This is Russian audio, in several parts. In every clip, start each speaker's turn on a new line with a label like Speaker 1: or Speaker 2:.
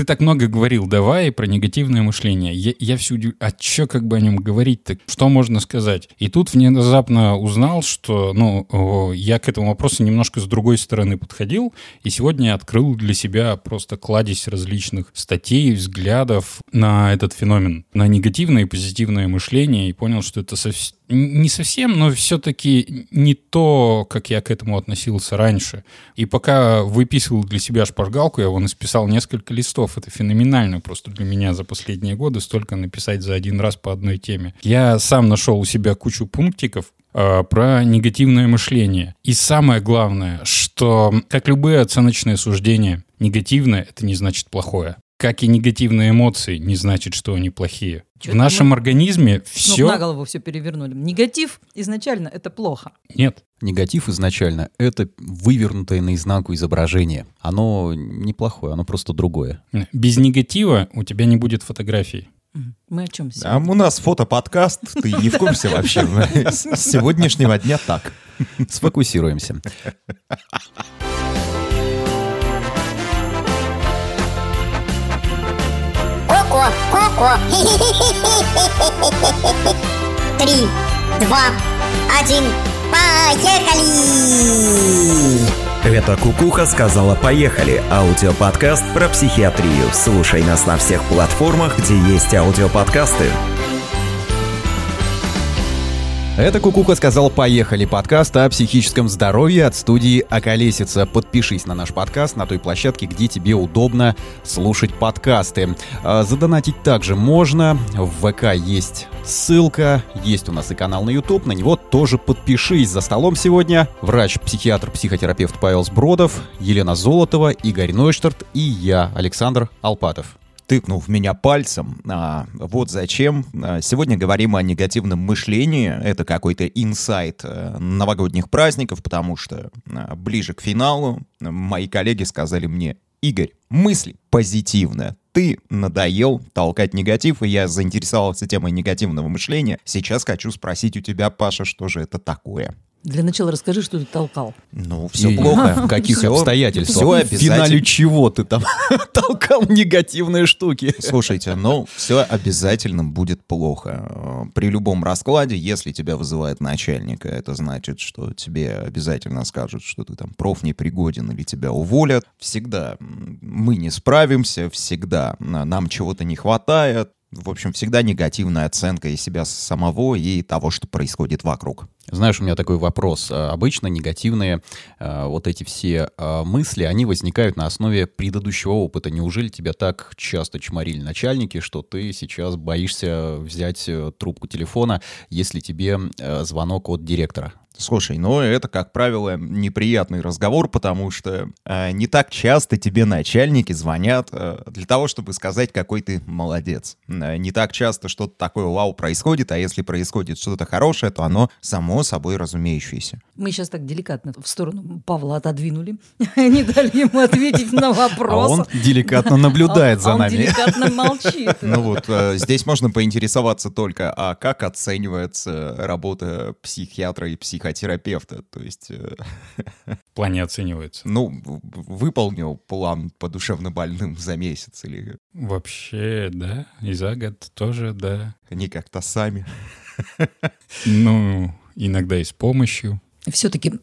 Speaker 1: ты так много говорил, давай про негативное мышление. Я, я все удив... а что как бы о нем говорить-то? Что можно сказать? И тут внезапно узнал, что, ну, я к этому вопросу немножко с другой стороны подходил, и сегодня я открыл для себя просто кладезь различных статей, взглядов на этот феномен, на негативное и позитивное мышление, и понял, что это совсем не совсем, но все-таки не то, как я к этому относился раньше. И пока выписывал для себя шпаргалку, я вон исписал несколько листов. Это феноменально просто для меня за последние годы столько написать за один раз по одной теме. Я сам нашел у себя кучу пунктиков, э, про негативное мышление. И самое главное, что, как любые оценочные суждения, негативное — это не значит плохое как и негативные эмоции, не значит, что они плохие. Чё в нашем мы... организме все...
Speaker 2: Ну, на голову все перевернули. Негатив изначально — это плохо.
Speaker 1: Нет.
Speaker 3: Негатив изначально — это вывернутое наизнанку изображение. Оно неплохое, оно просто другое.
Speaker 1: Без негатива у тебя не будет фотографий.
Speaker 2: Мы о чем сегодня?
Speaker 4: А у нас фотоподкаст, ты не в курсе вообще. С сегодняшнего дня так.
Speaker 3: Сфокусируемся.
Speaker 5: Ко-ко. Три, два, один, поехали!
Speaker 6: Это Кукуха сказала «Поехали» – аудиоподкаст про психиатрию. Слушай нас на всех платформах, где есть аудиоподкасты.
Speaker 3: Это Кукуха сказал «Поехали» подкаст о психическом здоровье от студии «Околесица». Подпишись на наш подкаст на той площадке, где тебе удобно слушать подкасты. А, задонатить также можно. В ВК есть ссылка, есть у нас и канал на YouTube, на него тоже подпишись. За столом сегодня врач-психиатр, психотерапевт Павел Сбродов, Елена Золотова, Игорь Нойштарт и я, Александр Алпатов
Speaker 4: тыкнул в меня пальцем. А, вот зачем. А, сегодня говорим о негативном мышлении. Это какой-то инсайт а, новогодних праздников, потому что а, ближе к финалу мои коллеги сказали мне, Игорь, мысли позитивные. Ты надоел толкать негатив, и я заинтересовался темой негативного мышления. Сейчас хочу спросить у тебя, Паша, что же это такое?
Speaker 2: Для начала расскажи, что ты толкал.
Speaker 4: Ну, все и плохо.
Speaker 3: В каких все, обстоятельствах? Все. В финале чего ты там толкал негативные штуки?
Speaker 4: Слушайте, ну, все обязательно будет плохо. При любом раскладе, если тебя вызывает начальник, это значит, что тебе обязательно скажут, что ты там проф непригоден или тебя уволят. Всегда мы не справимся, всегда нам чего-то не хватает, в общем, всегда негативная оценка и себя самого, и того, что происходит вокруг.
Speaker 3: Знаешь, у меня такой вопрос. А, обычно негативные а, вот эти все а, мысли, они возникают на основе предыдущего опыта. Неужели тебя так часто чморили начальники, что ты сейчас боишься взять э, трубку телефона, если тебе э, звонок от директора?
Speaker 4: Слушай, ну это, как правило, неприятный разговор, потому что э, не так часто тебе начальники звонят э, для того, чтобы сказать, какой ты молодец. Э, не так часто что-то такое вау происходит, а если происходит что-то хорошее, то оно само собой разумеющееся.
Speaker 2: Мы сейчас так деликатно в сторону Павла отодвинули, не дали ему ответить на вопрос.
Speaker 3: А он деликатно наблюдает за нами.
Speaker 2: Он деликатно молчит.
Speaker 4: Ну вот, э, здесь можно поинтересоваться только, а как оценивается работа психиатра и психотерапевта психотерапевта. То есть... Э,
Speaker 1: В плане оценивается?
Speaker 4: Ну, выполнил план по душевно больным за месяц или...
Speaker 1: Вообще, да. И за год тоже, да.
Speaker 4: Они как-то сами.
Speaker 1: Ну, иногда и с помощью.
Speaker 2: Все-таки,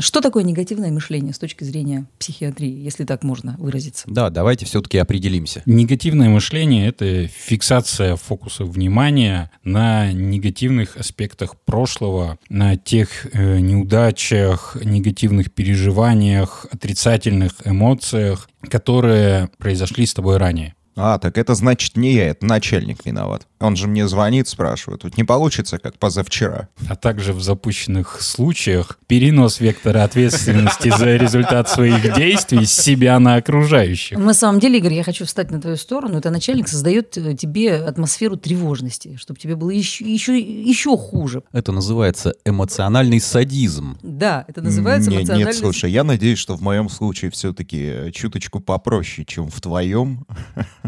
Speaker 2: что такое негативное мышление с точки зрения психиатрии, если так можно выразиться?
Speaker 3: Да, давайте все-таки определимся.
Speaker 1: Негативное мышление — это фиксация фокуса внимания на негативных аспектах прошлого, на тех э, неудачах, негативных переживаниях, отрицательных эмоциях, которые произошли с тобой ранее.
Speaker 4: А, так это значит не я, это начальник виноват. Он же мне звонит, спрашивает, тут не получится, как позавчера.
Speaker 1: А также в запущенных случаях перенос вектора ответственности за результат своих действий с себя на окружающих.
Speaker 2: На самом деле, Игорь, я хочу встать на твою сторону. Это начальник создает э, тебе атмосферу тревожности, чтобы тебе было еще, еще, еще хуже.
Speaker 3: Это называется эмоциональный садизм.
Speaker 2: Да, это называется
Speaker 4: не,
Speaker 2: эмоциональный...
Speaker 4: Нет, слушай, я надеюсь, что в моем случае все-таки чуточку попроще, чем в твоем.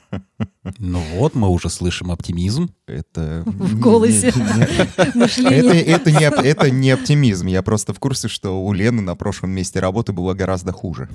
Speaker 3: Ну вот, мы уже слышим оптимизм.
Speaker 4: Это...
Speaker 2: В голосе.
Speaker 4: Это,
Speaker 2: Мышление.
Speaker 4: это, не, оп- это не оптимизм. Я просто в курсе, что у Лены на прошлом месте работы было гораздо хуже.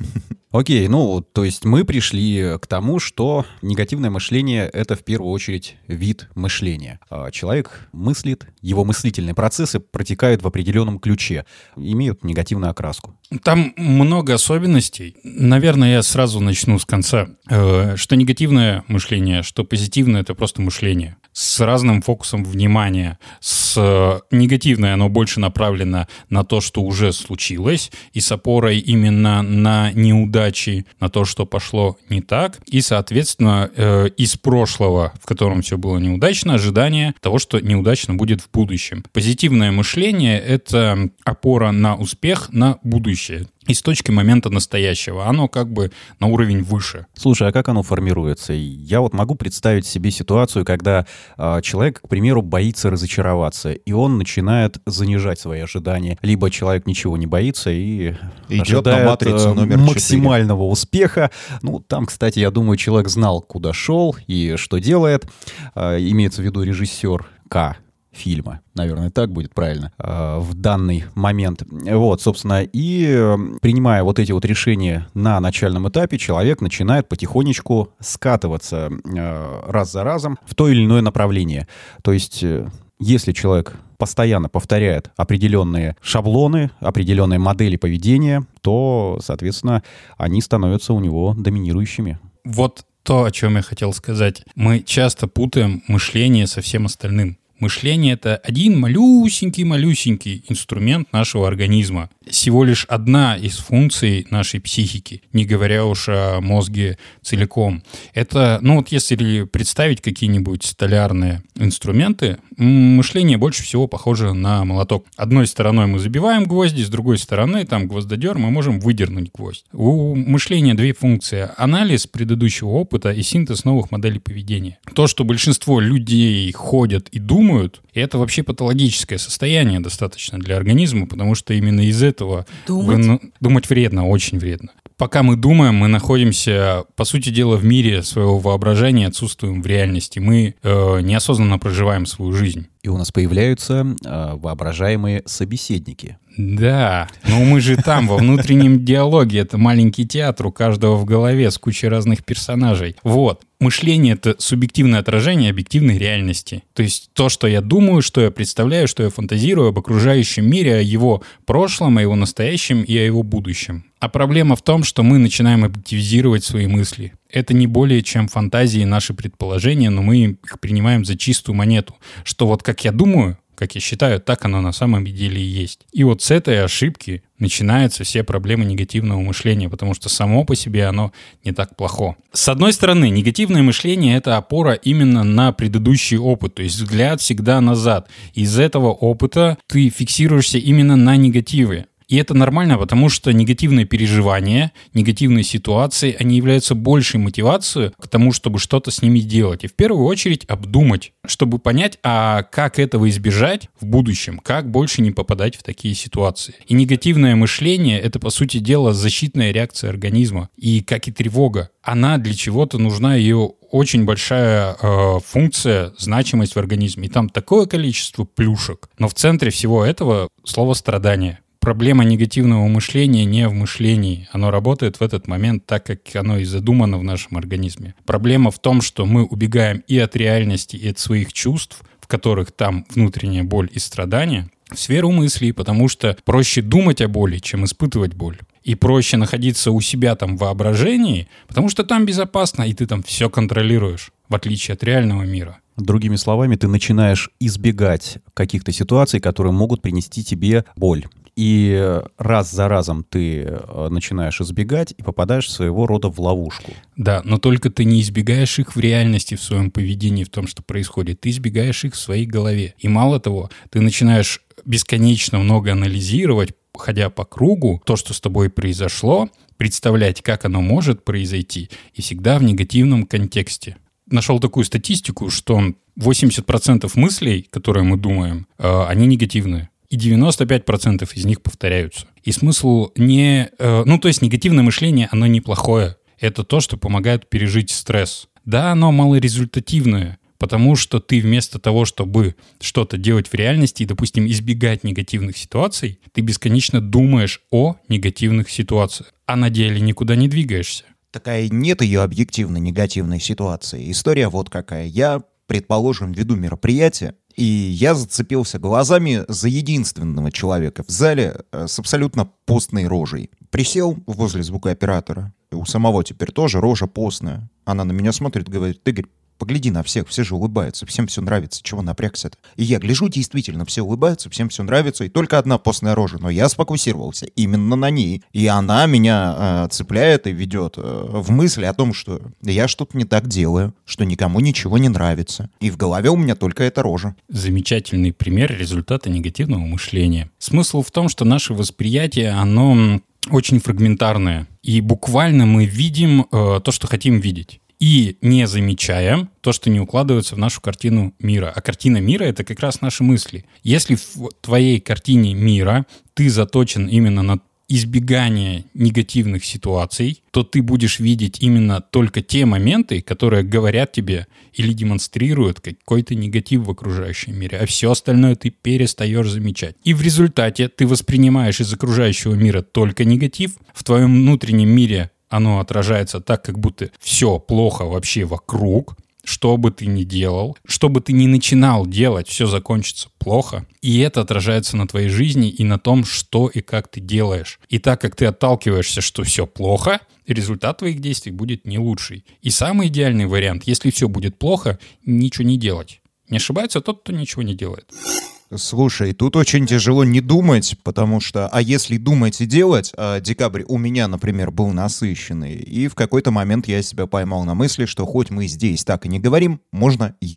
Speaker 3: Окей, ну, то есть мы пришли к тому, что негативное мышление — это в первую очередь вид мышления. А Человек мыслит, его мыслительные процессы протекают в определенном ключе, имеют негативную окраску.
Speaker 1: Там много особенностей. Наверное, я сразу начну с конца. Э, Что негативное мышление, что позитивное — это просто мышление. С разным фокусом внимания. С э, негативное оно больше направлено на то, что уже случилось, и с опорой именно на неудачи, на то, что пошло не так. И, соответственно, э, из прошлого, в котором все было неудачно, ожидание того, что неудачно будет в будущем. Позитивное мышление — это опора на успех, на будущее. И с точки момента настоящего. Оно как бы на уровень выше.
Speaker 3: Слушай, а как оно формируется? Я вот могу представить себе ситуацию, когда а, человек, к примеру, боится разочароваться, и он начинает занижать свои ожидания. Либо человек ничего не боится и
Speaker 4: Идет на
Speaker 3: ожидает
Speaker 4: матрицу
Speaker 3: э,
Speaker 4: номер
Speaker 3: максимального успеха. Ну, там, кстати, я думаю, человек знал, куда шел и что делает. А, имеется в виду режиссер К фильма, наверное, так будет правильно, э, в данный момент. Вот, собственно, и э, принимая вот эти вот решения на начальном этапе, человек начинает потихонечку скатываться э, раз за разом в то или иное направление. То есть, э, если человек постоянно повторяет определенные шаблоны, определенные модели поведения, то, соответственно, они становятся у него доминирующими.
Speaker 1: Вот то, о чем я хотел сказать. Мы часто путаем мышление со всем остальным. Мышление — это один малюсенький-малюсенький инструмент нашего организма. Всего лишь одна из функций нашей психики, не говоря уж о мозге целиком. Это, ну вот если представить какие-нибудь столярные инструменты, мышление больше всего похоже на молоток. Одной стороной мы забиваем гвозди, с другой стороны, там гвоздодер, мы можем выдернуть гвоздь. У мышления две функции. Анализ предыдущего опыта и синтез новых моделей поведения. То, что большинство людей ходят и думают, это вообще патологическое состояние достаточно для организма, потому что именно из этого
Speaker 2: Думать?
Speaker 1: вы- ну, думать вредно, очень вредно. Пока мы думаем, мы находимся, по сути дела, в мире своего воображения, отсутствуем в реальности. Мы э, неосознанно проживаем свою жизнь.
Speaker 3: И у нас появляются э, воображаемые собеседники.
Speaker 1: Да, но мы же там, во внутреннем диалоге. Это маленький театр у каждого в голове с кучей разных персонажей. Вот. Мышление — это субъективное отражение объективной реальности. То есть то, что я думаю, что я представляю, что я фантазирую об окружающем мире, о его прошлом, о его настоящем и о его будущем. А проблема в том, что мы начинаем объективизировать свои мысли. Это не более чем фантазии, наши предположения, но мы их принимаем за чистую монету. Что вот как я думаю, как я считаю, так оно на самом деле и есть. И вот с этой ошибки начинаются все проблемы негативного мышления, потому что само по себе оно не так плохо. С одной стороны, негативное мышление — это опора именно на предыдущий опыт, то есть взгляд всегда назад. Из этого опыта ты фиксируешься именно на негативе. И это нормально, потому что негативные переживания, негативные ситуации, они являются большей мотивацией к тому, чтобы что-то с ними делать. И в первую очередь обдумать, чтобы понять, а как этого избежать в будущем, как больше не попадать в такие ситуации. И негативное мышление — это, по сути дела, защитная реакция организма. И как и тревога, она для чего-то нужна, ее очень большая э, функция, значимость в организме. И там такое количество плюшек. Но в центре всего этого слово «страдание». Проблема негативного мышления не в мышлении. Оно работает в этот момент так, как оно и задумано в нашем организме. Проблема в том, что мы убегаем и от реальности, и от своих чувств, в которых там внутренняя боль и страдания, в сферу мыслей, потому что проще думать о боли, чем испытывать боль. И проще находиться у себя там в воображении, потому что там безопасно, и ты там все контролируешь, в отличие от реального мира.
Speaker 3: Другими словами, ты начинаешь избегать каких-то ситуаций, которые могут принести тебе боль. И раз за разом ты э, начинаешь избегать и попадаешь своего рода в ловушку.
Speaker 1: Да, но только ты не избегаешь их в реальности, в своем поведении, в том, что происходит. Ты избегаешь их в своей голове. И мало того, ты начинаешь бесконечно много анализировать, ходя по кругу, то, что с тобой произошло, представлять, как оно может произойти, и всегда в негативном контексте. Нашел такую статистику, что 80% мыслей, которые мы думаем, э, они негативные. И 95% из них повторяются. И смысл не... э, Ну, то есть негативное мышление, оно неплохое. Это то, что помогает пережить стресс. Да, оно малорезультативное, потому что ты вместо того, чтобы что-то делать в реальности и, допустим, избегать негативных ситуаций, ты бесконечно думаешь о негативных ситуациях, а на деле никуда не двигаешься.
Speaker 4: Такая нет ее объективно негативной ситуации. История вот какая. Я, предположим, веду мероприятие, и я зацепился глазами за единственного человека в зале э, с абсолютно постной рожей. Присел возле звукооператора. У самого теперь тоже рожа постная. Она на меня смотрит, говорит, Игорь, Погляди на всех, все же улыбаются, всем все нравится, чего напрягся-то? И я гляжу, действительно, все улыбаются, всем все нравится, и только одна постная рожа, но я сфокусировался именно на ней. И она меня э, цепляет и ведет э, в мысли о том, что я что-то не так делаю, что никому ничего не нравится. И в голове у меня только эта рожа.
Speaker 1: Замечательный пример результата негативного мышления. Смысл в том, что наше восприятие, оно очень фрагментарное. И буквально мы видим э, то, что хотим видеть и не замечаем то, что не укладывается в нашу картину мира. А картина мира — это как раз наши мысли. Если в твоей картине мира ты заточен именно на избегание негативных ситуаций, то ты будешь видеть именно только те моменты, которые говорят тебе или демонстрируют какой-то негатив в окружающем мире, а все остальное ты перестаешь замечать. И в результате ты воспринимаешь из окружающего мира только негатив, в твоем внутреннем мире оно отражается так, как будто все плохо вообще вокруг, что бы ты ни делал, что бы ты ни начинал делать, все закончится плохо. И это отражается на твоей жизни и на том, что и как ты делаешь. И так как ты отталкиваешься, что все плохо, результат твоих действий будет не лучший. И самый идеальный вариант, если все будет плохо, ничего не делать. Не ошибается тот, кто ничего не делает.
Speaker 4: Слушай, тут очень тяжело не думать, потому что, а если думать и делать, а декабрь у меня, например, был насыщенный, и в какой-то момент я себя поймал на мысли, что хоть мы здесь так и не говорим, можно и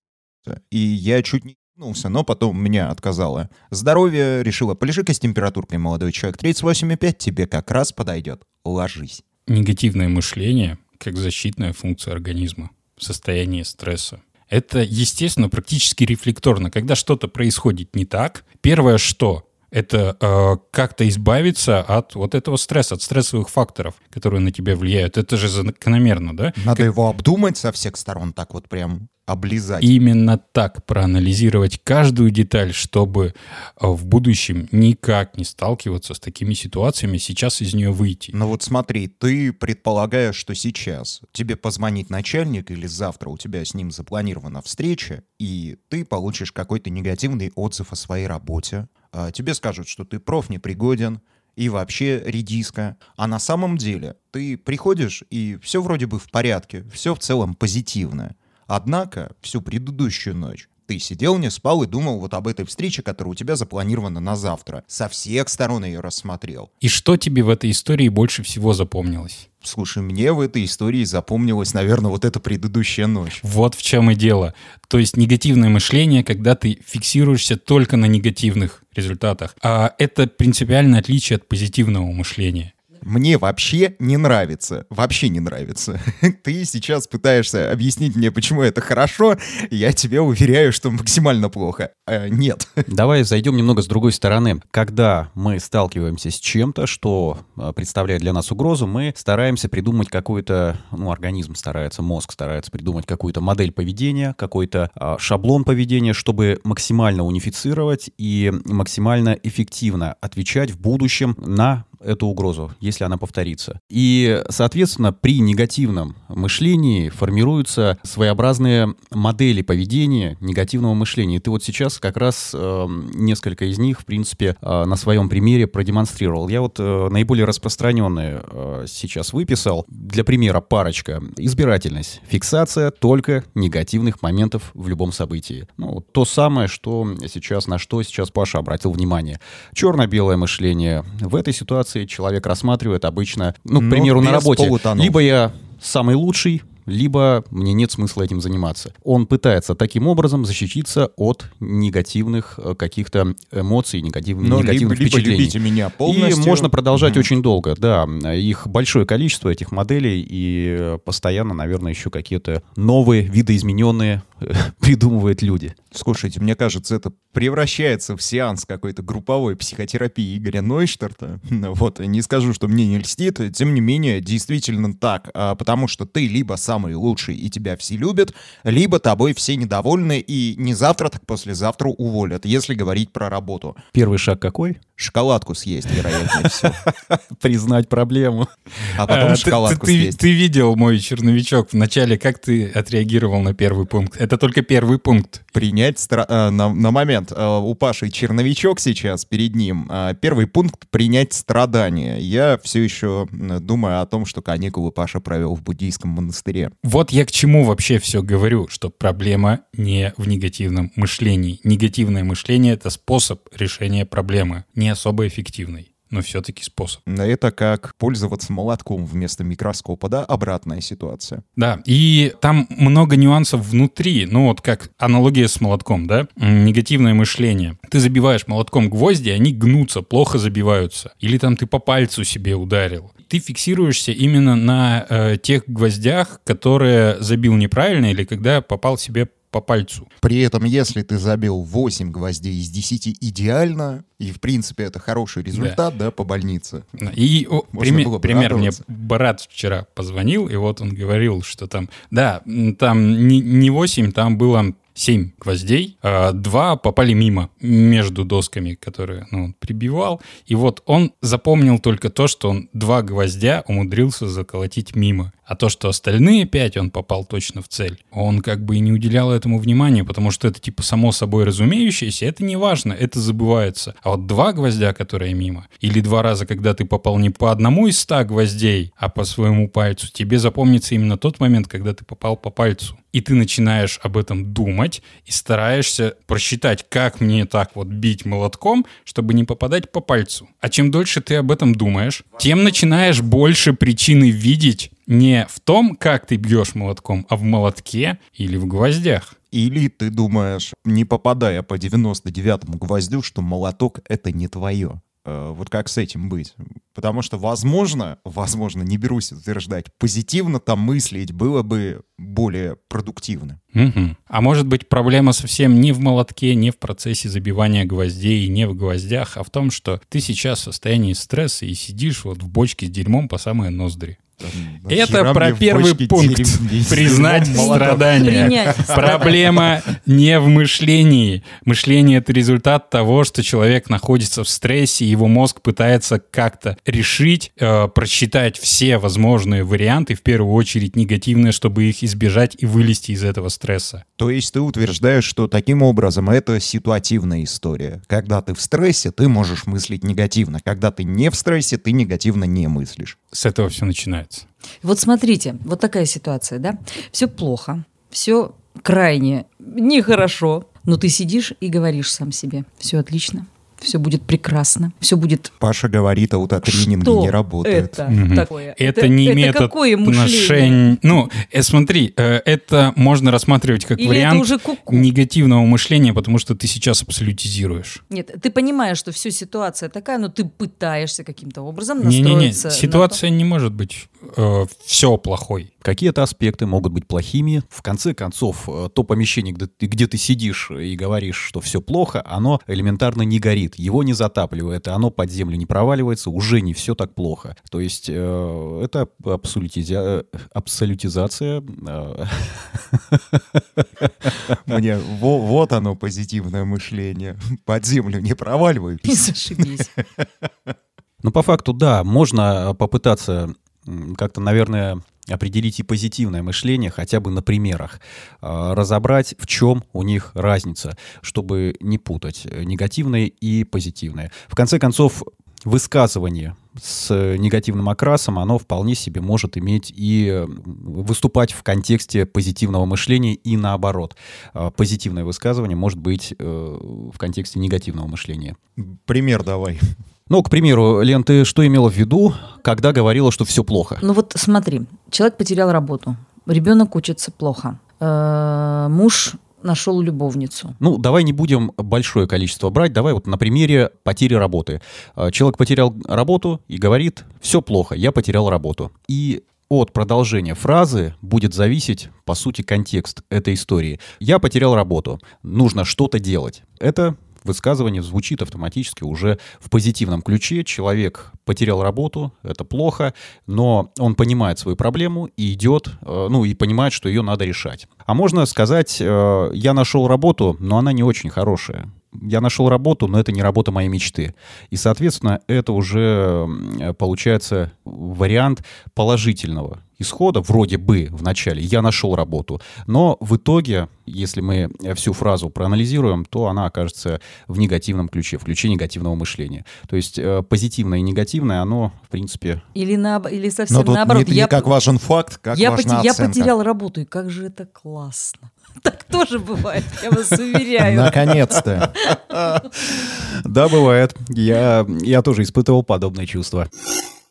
Speaker 4: и я чуть не ебнулся, но потом меня отказало. Здоровье решила, полежи-ка с температуркой, молодой человек, 38,5 тебе как раз подойдет. Ложись.
Speaker 1: Негативное мышление как защитная функция организма в состоянии стресса. Это, естественно, практически рефлекторно. Когда что-то происходит не так, первое что? это э, как-то избавиться от вот этого стресса, от стрессовых факторов, которые на тебя влияют. Это же закономерно, да?
Speaker 4: Надо как... его обдумать со всех сторон, так вот прям облизать.
Speaker 1: Именно так проанализировать каждую деталь, чтобы э, в будущем никак не сталкиваться с такими ситуациями, сейчас из нее выйти.
Speaker 4: Ну вот смотри, ты предполагаешь, что сейчас тебе позвонит начальник или завтра у тебя с ним запланирована встреча, и ты получишь какой-то негативный отзыв о своей работе, а, тебе скажут, что ты проф непригоден, и вообще редиска. А на самом деле ты приходишь, и все вроде бы в порядке, все в целом позитивно. Однако всю предыдущую ночь ты сидел, не спал и думал вот об этой встрече, которая у тебя запланирована на завтра. Со всех сторон ее рассмотрел.
Speaker 1: И что тебе в этой истории больше всего запомнилось?
Speaker 4: Слушай, мне в этой истории запомнилась, наверное, вот эта предыдущая ночь.
Speaker 1: Вот в чем и дело. То есть негативное мышление, когда ты фиксируешься только на негативных результатах. А это принципиальное отличие от позитивного мышления
Speaker 4: мне вообще не нравится. Вообще не нравится. Ты сейчас пытаешься объяснить мне, почему это хорошо. Я тебе уверяю, что максимально плохо. А, нет.
Speaker 3: Давай зайдем немного с другой стороны. Когда мы сталкиваемся с чем-то, что а, представляет для нас угрозу, мы стараемся придумать какой-то, ну, организм старается, мозг старается придумать какую-то модель поведения, какой-то а, шаблон поведения, чтобы максимально унифицировать и максимально эффективно отвечать в будущем на эту угрозу, если она повторится. И, соответственно, при негативном мышлении формируются своеобразные модели поведения негативного мышления. И ты вот сейчас как раз э, несколько из них, в принципе, э, на своем примере продемонстрировал. Я вот э, наиболее распространенные э, сейчас выписал. Для примера парочка. Избирательность. Фиксация только негативных моментов в любом событии. Ну, то самое, что сейчас, на что сейчас Паша обратил внимание. Черно-белое мышление. В этой ситуации ситуации человек рассматривает обычно, ну, к примеру, на работе. Полутонов. Либо я самый лучший, либо мне нет смысла этим заниматься. Он пытается таким образом защититься от негативных э, каких-то эмоций, негатив, Но негативных либо, впечатлений.
Speaker 4: Либо меня полностью.
Speaker 3: И можно продолжать угу. очень долго, да. Их большое количество, этих моделей, и постоянно, наверное, еще какие-то новые, видоизмененные придумывают люди.
Speaker 4: Слушайте, мне кажется, это превращается в сеанс какой-то групповой психотерапии Игоря Нойштарта. Вот, не скажу, что мне не льстит, тем не менее, действительно так, а, потому что ты либо сам самый лучший и тебя все любят, либо тобой все недовольны и не завтра, так послезавтра уволят, если говорить про работу.
Speaker 3: Первый шаг какой?
Speaker 4: Шоколадку съесть, вероятнее всего.
Speaker 3: Признать проблему.
Speaker 4: А потом
Speaker 1: А,
Speaker 4: шоколадку
Speaker 1: ты, ты-
Speaker 4: съесть.
Speaker 1: ты видел мой черновичок в начале, как ты отреагировал на первый пункт? Это только первый пункт.
Speaker 4: принять стра- э, на, на момент. э, У Паши черновичок сейчас перед ним. Э, Первый пункт — принять страдания. Я все еще думаю о том, что каникулы Паша провел в буддийском монастыре.
Speaker 1: Вот я к чему вообще все говорю, что проблема не в негативном мышлении. Негативное мышление — это способ решения проблемы, не особо эффективный, но все-таки способ.
Speaker 4: Это как пользоваться молотком вместо микроскопа, да? Обратная ситуация.
Speaker 1: Да, и там много нюансов внутри, ну вот как аналогия с молотком, да, негативное мышление. Ты забиваешь молотком гвозди, они гнутся, плохо забиваются. Или там ты по пальцу себе ударил. Ты фиксируешься именно на э, тех гвоздях, которые забил неправильно или когда попал себе по пальцу.
Speaker 4: При этом, если ты забил 8 гвоздей из 10 идеально, и в принципе это хороший результат, да, по больнице.
Speaker 1: И о,
Speaker 4: Можно
Speaker 1: пример, мне брат вчера позвонил, и вот он говорил, что там, да, там не, не 8, там было 7 гвоздей, а два попали мимо, между досками, которые ну, он прибивал. И вот он запомнил только то, что он два гвоздя умудрился заколотить мимо. А то, что остальные пять он попал точно в цель, он как бы и не уделял этому внимания, потому что это типа само собой разумеющееся, это не важно, это забывается. А вот два гвоздя, которые мимо, или два раза, когда ты попал не по одному из ста гвоздей, а по своему пальцу, тебе запомнится именно тот момент, когда ты попал по пальцу. И ты начинаешь об этом думать и стараешься просчитать, как мне так вот бить молотком, чтобы не попадать по пальцу. А чем дольше ты об этом думаешь, тем начинаешь больше причины видеть не в том, как ты бьешь молотком, а в молотке или в гвоздях.
Speaker 4: Или ты думаешь, не попадая по 99-му гвоздю, что молоток — это не твое. Э, Вот как с этим быть? Потому что, возможно, возможно, не берусь утверждать, позитивно там мыслить было бы более продуктивно.
Speaker 1: Мгм. А может быть проблема совсем не в молотке, не в процессе забивания гвоздей, не в гвоздях, а в том, что ты сейчас в состоянии стресса и сидишь вот в бочке с дерьмом по самые ноздри.
Speaker 4: Там,
Speaker 1: Это про первый
Speaker 4: бочке
Speaker 1: пункт.
Speaker 4: дерьм-
Speaker 1: Признать страдания.
Speaker 2: Принять
Speaker 1: Проблема не в мышлении. Мышление — это результат того, что человек находится в стрессе, его мозг пытается как-то решить, э, просчитать все возможные варианты, в первую очередь негативные, чтобы их избежать и вылезти из этого стресса.
Speaker 4: То есть ты утверждаешь, что таким образом это ситуативная история. Когда ты в стрессе, ты можешь мыслить негативно. Когда ты не в стрессе, ты негативно не мыслишь.
Speaker 1: С этого все начинается.
Speaker 2: Вот смотрите, вот такая ситуация, да? Все плохо, все крайне нехорошо, но ты сидишь и говоришь сам себе, все отлично, все будет прекрасно, все будет...
Speaker 4: Паша говорит, аутотренинги
Speaker 2: Что
Speaker 4: не работают.
Speaker 2: это
Speaker 1: Мгм.
Speaker 2: такое?
Speaker 1: Это, не имеет
Speaker 2: какое мышление?
Speaker 1: отношения... Ну, э, смотри, э, это можно рассматривать как
Speaker 2: Или это
Speaker 1: вариант
Speaker 2: уже ку-ку?
Speaker 1: негативного мышления, потому что ты сейчас абсолютизируешь.
Speaker 2: Нет, ты понимаешь, что все ситуация такая, но ты пытаешься каким-то образом
Speaker 1: Не-не-не,
Speaker 2: настроиться. на то.
Speaker 1: ситуация не может быть все плохой.
Speaker 3: Какие-то аспекты могут быть плохими. В конце концов, э, то помещение, где ты, где ты сидишь и говоришь, что все плохо, оно элементарно не горит, его не затапливает, и оно под землю не проваливается, уже не все так плохо. То есть э, это абсолютизя- абсолютизация. э,
Speaker 4: Мне во- вот оно позитивное мышление. Под землю не проваливай.
Speaker 2: Не зашибись.
Speaker 3: Ну, по факту, да, можно попытаться как-то, наверное, определить и позитивное мышление хотя бы на примерах, а, разобрать, в чем у них разница, чтобы не путать э, негативное и позитивное. В конце концов, высказывание с негативным окрасом, оно вполне себе может иметь и выступать в контексте позитивного мышления и наоборот. А, Позитивное высказывание может быть э, в контексте негативного мышления.
Speaker 4: Пример давай.
Speaker 3: Ну, к примеру, Лен, ты что имела в виду, когда говорила, что все плохо?
Speaker 2: Ну вот смотри, человек потерял работу, ребенок учится плохо, э, муж нашел любовницу.
Speaker 3: Ну, давай не будем большое количество брать, давай вот на примере потери работы. А, Человек потерял работу и говорит, все плохо, я потерял работу. И от продолжения фразы будет зависеть, по сути, контекст этой истории. Я потерял работу, нужно что-то делать. Это высказывание звучит автоматически уже в позитивном ключе. Человек потерял работу, это плохо, но он понимает свою проблему и идет, э, ну и понимает, что ее надо решать. А можно сказать, э, я нашел работу, но она не очень хорошая я нашел работу, но это не работа моей мечты. И, соответственно, это уже получается вариант положительного исхода, вроде бы в начале, я нашел работу. Но в итоге, если мы всю фразу проанализируем, то она окажется в негативном ключе, в ключе негативного мышления. То есть э, позитивное и негативное, оно, в принципе...
Speaker 2: Или, на, или совсем
Speaker 4: Но тут
Speaker 2: наоборот.
Speaker 4: не, не как важен факт, как
Speaker 2: я,
Speaker 4: важна
Speaker 2: поте- я
Speaker 4: оценка.
Speaker 2: потерял работу, и как же это классно. Так тоже бывает, я вас уверяю.
Speaker 4: Наконец-то.
Speaker 3: Да, бывает. Я, я тоже испытывал подобные чувства.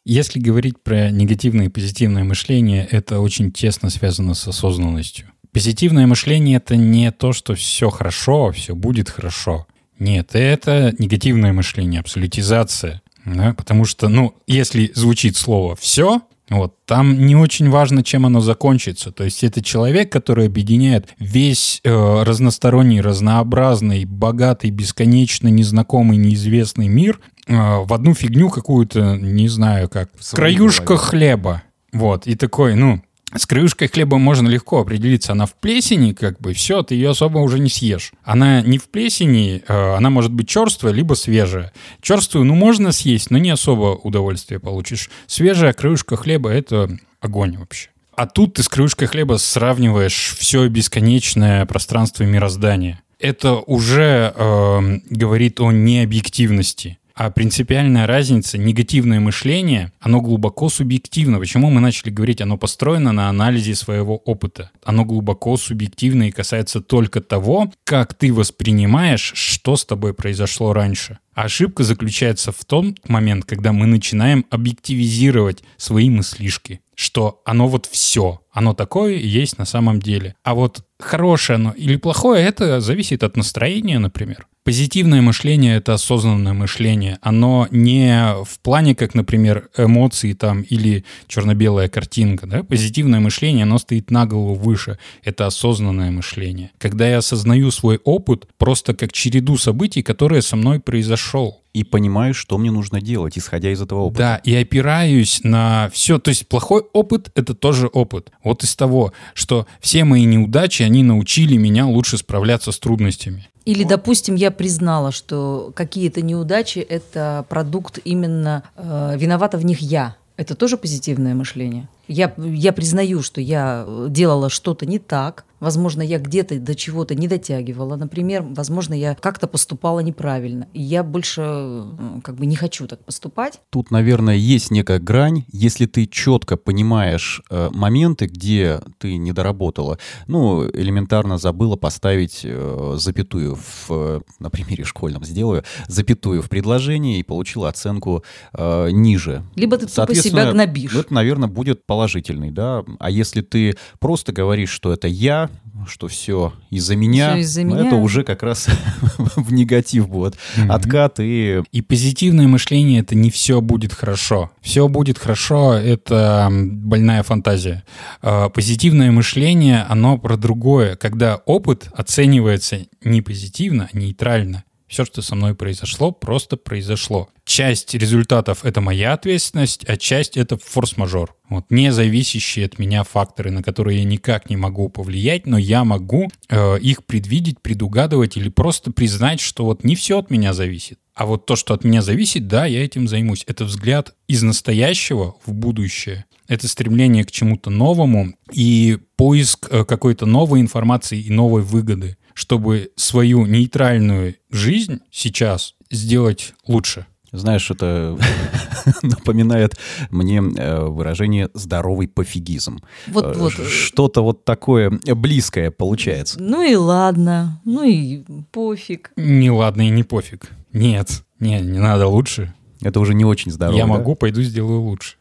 Speaker 1: Если говорить про негативное и позитивное мышление, это очень тесно связано с осознанностью. Позитивное мышление — это не то, что все хорошо, все будет хорошо. Нет, это негативное мышление, абсолютизация. да, потому что, ну, если звучит слово «все», вот, там не очень важно, чем оно закончится. То есть это человек, который объединяет весь э, разносторонний, разнообразный, богатый, бесконечно незнакомый, неизвестный мир э, в одну фигню какую-то, не знаю как, краюшка
Speaker 4: голове.
Speaker 1: хлеба. Вот, и такой, ну, с краюшкой хлеба можно легко определиться. Она в плесени, как бы, все, ты ее особо уже не съешь. Она не в плесени, э, она может быть черствая, либо свежая. Черствую, ну, можно съесть, но не особо удовольствие получишь. Свежая краюшка хлеба — это огонь вообще. А тут ты с краюшкой хлеба сравниваешь все бесконечное пространство мироздания. Это уже э, говорит о необъективности. А принципиальная разница, негативное мышление, оно глубоко субъективно. Почему мы начали говорить, оно построено на анализе своего опыта? Оно глубоко субъективно и касается только того, как ты воспринимаешь, что с тобой произошло раньше. Ошибка заключается в том момент, когда мы начинаем объективизировать свои мыслишки, что оно вот все, оно такое есть на самом деле. А вот хорошее оно или плохое, это зависит от настроения, например. Позитивное мышление — это осознанное мышление. Оно не в плане, как, например, эмоции там или черно-белая картинка. Да? Позитивное мышление, оно стоит на голову выше. Это осознанное мышление. Когда я осознаю свой опыт просто как череду событий, которые со мной произошел.
Speaker 3: И понимаю, что мне нужно делать, исходя из этого опыта.
Speaker 1: Да, и опираюсь на все. То есть плохой опыт — это тоже опыт. Вот из того, что все мои неудачи, они научили меня лучше справляться с трудностями.
Speaker 2: Или, допустим, я признала, что какие-то неудачи – это продукт именно, э, виновата в них я. Это тоже позитивное мышление? Я, я признаю, что я э, делала что-то не так. Возможно, я где-то до чего-то не дотягивала. Например, возможно, я как-то поступала неправильно. И я больше как бы не хочу так поступать.
Speaker 3: Тут, наверное, есть некая грань, если ты четко понимаешь э, моменты, где ты не доработала. Ну, элементарно забыла поставить э, запятую в, э, на примере школьном сделаю, запятую в предложении и получила оценку э, ниже.
Speaker 2: Либо ты тупо себя гнобишь.
Speaker 3: ну, Это, наверное, будет положительный, да. А если ты просто говоришь, что это я, что все из-за меня,
Speaker 2: из-за
Speaker 3: ну,
Speaker 2: меня.
Speaker 3: это уже как раз в негатив будет откат и
Speaker 1: И позитивное мышление — это не все будет хорошо. Все будет хорошо — это больная фантазия. А, Позитивное мышление, оно про другое. Когда опыт оценивается не позитивно, а нейтрально. Все, что со мной произошло, просто произошло. Часть результатов — это моя ответственность, а часть — это форс-мажор. Вот, не зависящие от меня факторы, на которые я никак не могу повлиять, но я могу э, их предвидеть, предугадывать или просто признать, что вот не все от меня зависит. А вот то, что от меня зависит, да, я этим займусь. Это взгляд из настоящего в будущее. Это стремление к чему-то новому и поиск э, какой-то новой информации и новой выгоды, чтобы свою нейтральную жизнь сейчас сделать лучше.
Speaker 3: Знаешь, это напоминает мне э, выражение «здоровый пофигизм».
Speaker 2: Вот,
Speaker 3: Э,
Speaker 2: вот.
Speaker 3: Что-то вот такое близкое получается.
Speaker 2: Ну и ладно, ну и пофиг.
Speaker 1: Не ладно и не пофиг. Нет, не, не надо лучше.
Speaker 3: Это уже не очень здорово.
Speaker 1: я
Speaker 3: да?
Speaker 1: могу, пойду сделаю лучше.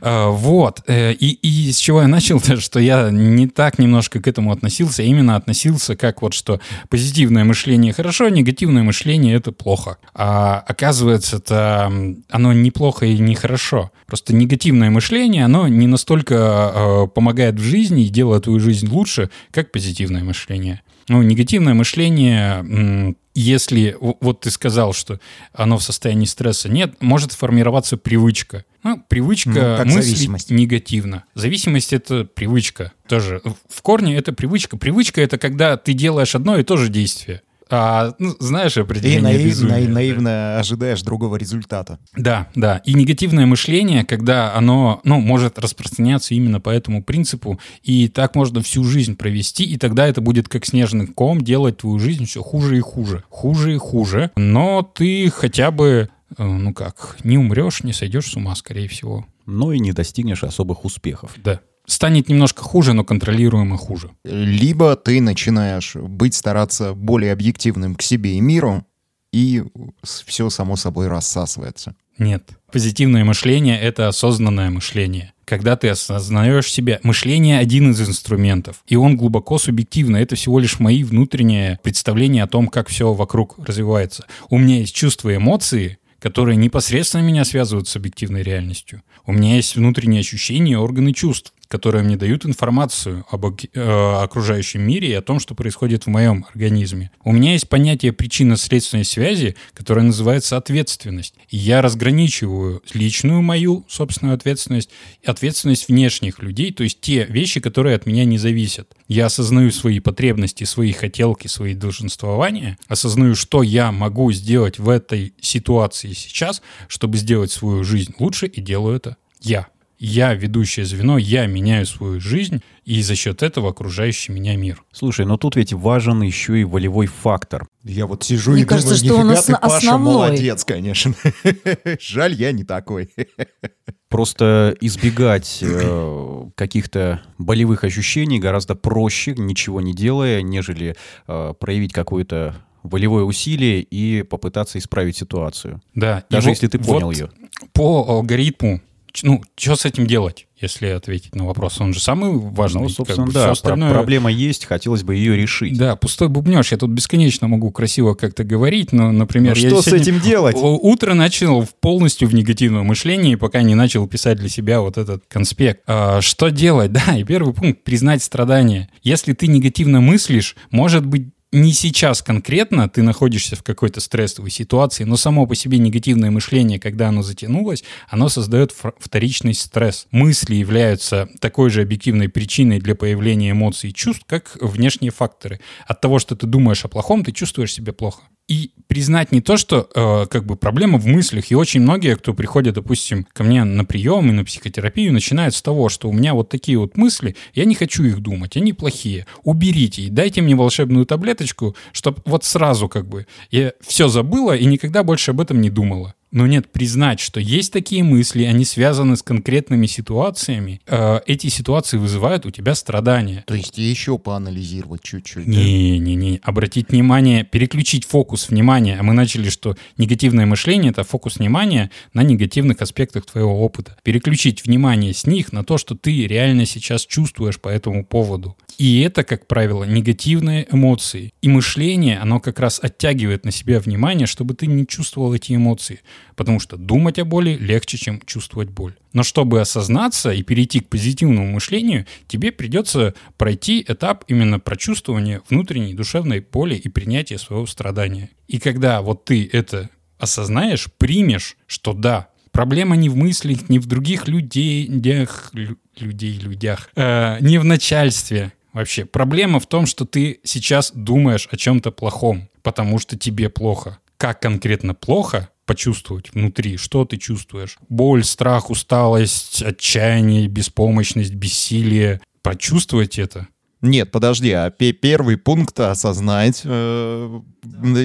Speaker 1: А, Вот. э, И, и с чего я начал-то, что я не так немножко к этому относился, а именно относился как вот, что позитивное мышление хорошо, негативное мышление это плохо. А оказывается, это оно неплохо и не хорошо. Просто негативное мышление, оно не настолько э, помогает в жизни и делает твою жизнь лучше, как позитивное мышление. Ну, негативное мышление если вот ты сказал, что оно в состоянии стресса, нет, может формироваться привычка. Ну, привычка
Speaker 4: Ну,
Speaker 1: мыслить
Speaker 4: зависимость.
Speaker 1: негативно. Зависимость это привычка. Тоже в корне это привычка. Привычка это когда ты делаешь одно и то же действие. А, ну, знаешь
Speaker 4: И
Speaker 1: определение
Speaker 4: наивно,
Speaker 1: безумия,
Speaker 4: и
Speaker 1: да?
Speaker 4: наивно ожидаешь другого результата.
Speaker 1: Да, да. И негативное мышление, когда оно, ну, может распространяться именно по этому принципу, и так можно всю жизнь провести, и тогда это будет как снежный ком делать твою жизнь все хуже и хуже, хуже и хуже. Но ты хотя бы, ну как, не умрешь, не сойдешь с ума, скорее всего.
Speaker 3: Но и не достигнешь особых успехов.
Speaker 1: Да. Станет немножко хуже, но контролируемо хуже.
Speaker 4: Либо ты начинаешь быть, стараться более объективным к себе и миру, и все само собой рассасывается.
Speaker 1: Нет. Позитивное мышление — это осознанное мышление. Когда ты осознаешь себя, мышление — один из инструментов, и он глубоко субъективно. Это всего лишь мои внутренние представления о том, как все вокруг развивается. У меня есть чувства и эмоции, которые непосредственно меня связывают с объективной реальностью. У меня есть внутренние ощущения и органы чувств, которые мне дают информацию об э, окружающем мире и о том, что происходит в моем организме. У меня есть понятие причинно-следственной связи, которое называется ответственность. И я разграничиваю личную мою собственную ответственность и ответственность внешних людей, то есть те вещи, которые от меня не зависят. Я осознаю свои потребности, свои хотелки, свои долженствования, осознаю, что я могу сделать в этой ситуации сейчас, чтобы сделать свою жизнь лучше, и делаю это я. Я ведущее звено, я меняю свою жизнь, и за счет этого окружающий меня мир.
Speaker 3: Слушай, но тут ведь важен еще и волевой фактор.
Speaker 4: Я вот сижу
Speaker 2: Мне
Speaker 4: и
Speaker 2: кажется,
Speaker 4: думаю,
Speaker 2: что он
Speaker 4: «Нифига ты, Паша,
Speaker 2: основной».
Speaker 4: молодец, конечно. Жаль, я не такой.
Speaker 3: Просто избегать э, каких-то болевых ощущений гораздо проще, ничего не делая, нежели э, проявить какое-то волевое усилие и попытаться исправить ситуацию.
Speaker 1: Да. и
Speaker 3: Даже
Speaker 1: вот-
Speaker 3: если ты понял
Speaker 1: вот
Speaker 3: ее.
Speaker 1: По алгоритму, ну, что с этим делать, если ответить на вопрос? Он же самый важный.
Speaker 3: Ну,
Speaker 1: ведь как
Speaker 3: собственно,
Speaker 1: бы
Speaker 3: да, про-
Speaker 1: остальное-
Speaker 3: проблема есть, хотелось бы ее решить.
Speaker 1: Да, пустой бубнеж. Я тут бесконечно могу красиво как-то говорить, но, например,
Speaker 4: Ну,
Speaker 1: я
Speaker 4: что с этим делать?
Speaker 1: Утро начал полностью в негативном мышлении, пока не начал писать для себя вот этот конспект. А, что делать? Да, и первый пункт — признать страдания. Если ты негативно мыслишь, может быть, не сейчас конкретно ты находишься в какой-то стрессовой ситуации, но само по себе негативное мышление, когда оно затянулось, оно создает вторичный стресс. Мысли являются такой же объективной причиной для появления эмоций и чувств, как внешние факторы. От того, что ты думаешь о плохом, ты чувствуешь себя плохо. И признать не то, что э, как бы проблема в мыслях. И очень многие, кто приходят, допустим, ко мне на прием и на психотерапию, начинают с того, что у меня вот такие вот мысли, я не хочу их думать, они плохие. Уберите и дайте мне волшебную таблеточку, чтобы вот сразу как бы я все забыла и никогда больше об этом не думала. Но нет, признать, что есть такие мысли, они связаны с конкретными ситуациями. э, эти ситуации вызывают у тебя страдания.
Speaker 4: То есть еще поанализировать чуть-чуть. да?
Speaker 1: Не-не-не, обратить внимание, переключить фокус внимания. А мы начали, что негативное мышление — это фокус внимания на негативных аспектах твоего опыта. Переключить внимание с них на то, что ты реально сейчас чувствуешь по этому поводу. И это, как правило, негативные эмоции. И мышление, оно как раз оттягивает на себя внимание, чтобы ты не чувствовал эти эмоции. Потому что думать о боли легче, чем чувствовать боль. Но чтобы осознаться и перейти к позитивному мышлению, тебе придется пройти этап именно прочувствования внутренней душевной боли и принятия своего страдания. И когда вот ты это осознаешь, примешь, что да, проблема не в мыслях, не в других людей, дях- лю- людей, людях, э, не в начальстве вообще. Проблема в том, что ты сейчас думаешь о чем-то плохом, потому что тебе плохо. Как конкретно плохо почувствовать внутри, что ты чувствуешь? Боль, страх, усталость, отчаяние, беспомощность, бессилие. Прочувствовать это.
Speaker 4: Нет, подожди, а пе- первый пункт осознать э,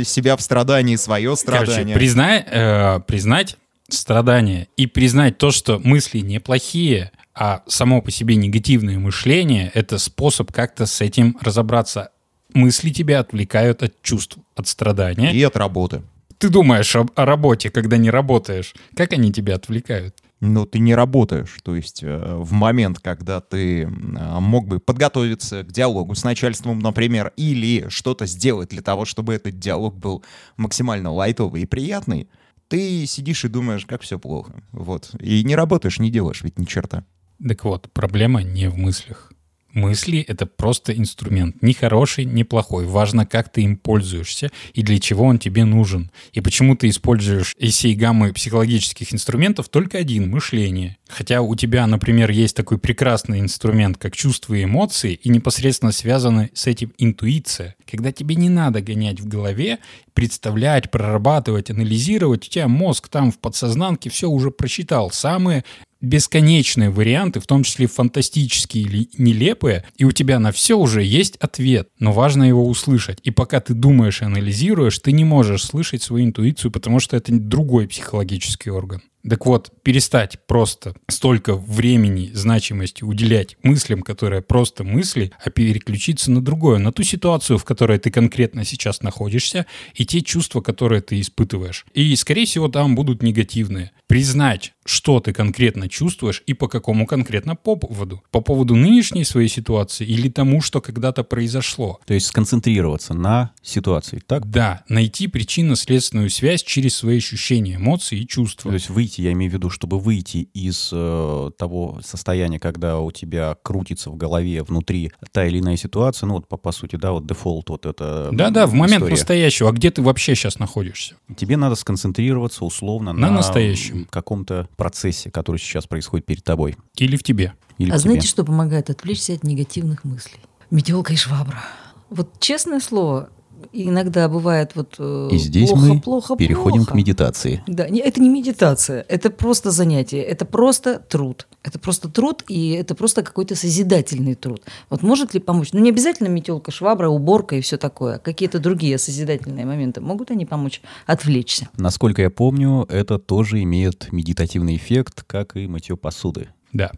Speaker 4: себя в страдании, свое
Speaker 1: Короче,
Speaker 4: страдание.
Speaker 1: признай, э, признать страдания и признать то, что мысли неплохие, а само по себе негативное мышление — это способ как-то с этим разобраться. Мысли тебя отвлекают от чувств, от страдания.
Speaker 4: И от работы.
Speaker 1: Ты думаешь об- о работе, когда не работаешь. Как они тебя отвлекают?
Speaker 4: Но ты не работаешь. То есть э, в момент, когда ты э, мог бы подготовиться к диалогу с начальством, например, или что-то сделать для того, чтобы этот диалог был максимально лайтовый и приятный, ты сидишь и думаешь, как все плохо. Вот. И не работаешь, не делаешь ведь ни черта.
Speaker 1: Так вот, проблема не в мыслях. Мысли — это просто инструмент. Ни хороший, ни плохой. Важно, как ты им пользуешься и для чего он тебе нужен. И почему ты используешь из всей гаммы психологических инструментов только один — мышление. Хотя у тебя, например, есть такой прекрасный инструмент, как чувства и эмоции, и непосредственно связаны с этим интуиция. Когда тебе не надо гонять в голове, представлять, прорабатывать, анализировать, у тебя мозг там в подсознанке все уже прочитал. Самые бесконечные варианты, в том числе фантастические или нелепые, и у тебя на все уже есть ответ, но важно его услышать. И пока ты думаешь и анализируешь, ты не можешь слышать свою интуицию, потому что это другой психологический орган. Так вот, перестать просто столько времени, значимости уделять мыслям, которые просто мысли, а переключиться на другое, на ту ситуацию, в которой ты конкретно сейчас находишься, и те чувства, которые ты испытываешь. И, скорее всего, там будут негативные. Признать, что ты конкретно чувствуешь и по какому конкретно поводу. По поводу нынешней своей ситуации или тому, что когда-то произошло.
Speaker 3: То есть сконцентрироваться на ситуации, так?
Speaker 1: Да, найти причинно-следственную связь через свои ощущения, эмоции и чувства.
Speaker 3: То есть выйти, я имею в виду, чтобы выйти из э, того состояния, когда у тебя крутится в голове внутри та или иная ситуация, ну вот по, по сути, да, вот дефолт вот это.
Speaker 1: Да-да, в момент
Speaker 3: история.
Speaker 1: настоящего. А где ты вообще сейчас находишься?
Speaker 3: Тебе надо сконцентрироваться условно
Speaker 1: На
Speaker 3: на,
Speaker 1: настоящем.
Speaker 3: каком-то процессе, который сейчас происходит перед тобой.
Speaker 1: Или в тебе?
Speaker 3: Или
Speaker 2: а
Speaker 3: в
Speaker 2: знаете,
Speaker 3: тебе.
Speaker 2: что помогает отвлечься от негативных мыслей? Метелка и швабра. Вот честное слово, иногда бывает вот э,
Speaker 3: И здесь
Speaker 2: плохо,
Speaker 3: мы
Speaker 2: плохо,
Speaker 3: переходим
Speaker 2: плохо.
Speaker 3: к медитации.
Speaker 2: Да, не- это не медитация, это просто занятие, это просто труд. Это просто труд, и это просто какой-то созидательный труд. Вот может ли помочь? Ну, не обязательно метелка, швабра, уборка и все такое. Какие-то другие созидательные моменты. Могут они помочь отвлечься?
Speaker 3: Насколько я помню, это тоже имеет медитативный эффект, как и мытье посуды.
Speaker 1: Да.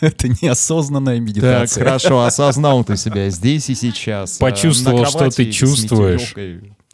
Speaker 3: Это неосознанная
Speaker 4: Так,
Speaker 3: медитация.
Speaker 4: хорошо, осознал ты себя здесь и сейчас.
Speaker 1: Почувствовал,
Speaker 4: э, на
Speaker 1: что ты чувствуешь.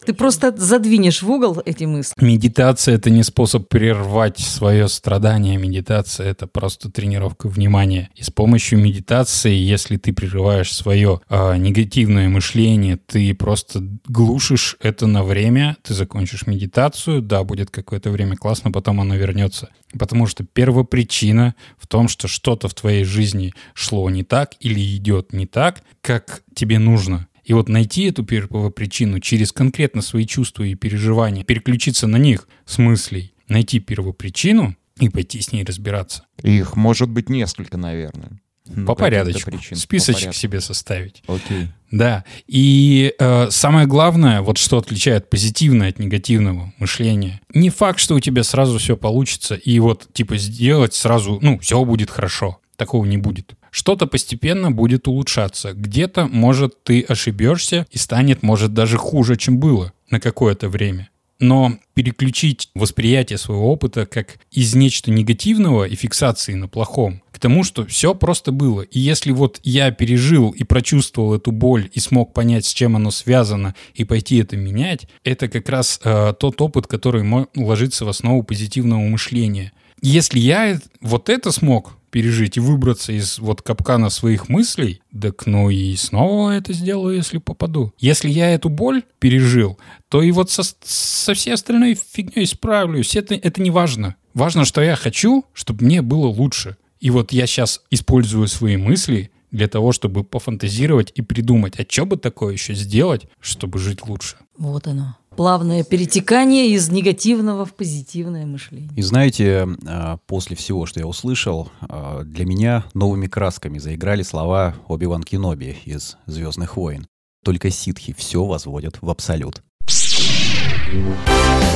Speaker 2: Ты просто задвинешь в угол эти мысли.
Speaker 1: Медитация — это не способ прервать свое страдание. Медитация — это просто тренировка внимания. И с помощью медитации, если ты прерываешь свое а, негативное мышление, ты просто глушишь это на время, ты закончишь медитацию, да, будет какое-то время классно, потом оно вернется. Потому что первопричина в том, что что-то в твоей жизни шло не так или идет не так, как тебе нужно. И вот найти эту первопричину через конкретно свои чувства и переживания, переключиться на них с мыслей, найти первопричину и пойти с ней разбираться.
Speaker 4: Их может быть несколько, наверное. Ну,
Speaker 1: По порядочку.
Speaker 4: причин. По
Speaker 1: Списочек
Speaker 4: порядку.
Speaker 1: себе составить.
Speaker 4: Окей.
Speaker 1: Да. И э, самое главное, вот что отличает позитивное от негативного мышления, не факт, что у тебя сразу все получится, и вот типа сделать сразу, ну, все будет хорошо. Такого не будет. Что-то постепенно будет улучшаться. Где-то, может, ты ошибешься и станет, может, даже хуже, чем было на какое-то время. Но переключить восприятие своего опыта как из нечто негативного и фиксации на плохом к тому, что все просто было. И если вот я пережил и прочувствовал эту боль и смог понять, с чем оно связано, и пойти это менять, это как раз э, тот опыт, который ложится в основу позитивного мышления. Если я вот это смог пережить и выбраться из вот капкана своих мыслей, так ну и снова это сделаю, если попаду. Если я эту боль пережил, то и вот со, со всей остальной фигней справлюсь. Это, это не важно. Важно, что я хочу, чтобы мне было лучше. И вот я сейчас использую свои мысли для того, чтобы пофантазировать и придумать, а что бы такое еще сделать, чтобы жить лучше.
Speaker 2: Вот оно. Плавное перетекание из негативного в позитивное мышление.
Speaker 3: И знаете, а, после всего, что я услышал, а, для меня новыми красками заиграли слова Оби-Ван Кеноби из «Звездных войн». Только ситхи все возводят в абсолют.
Speaker 5: Thank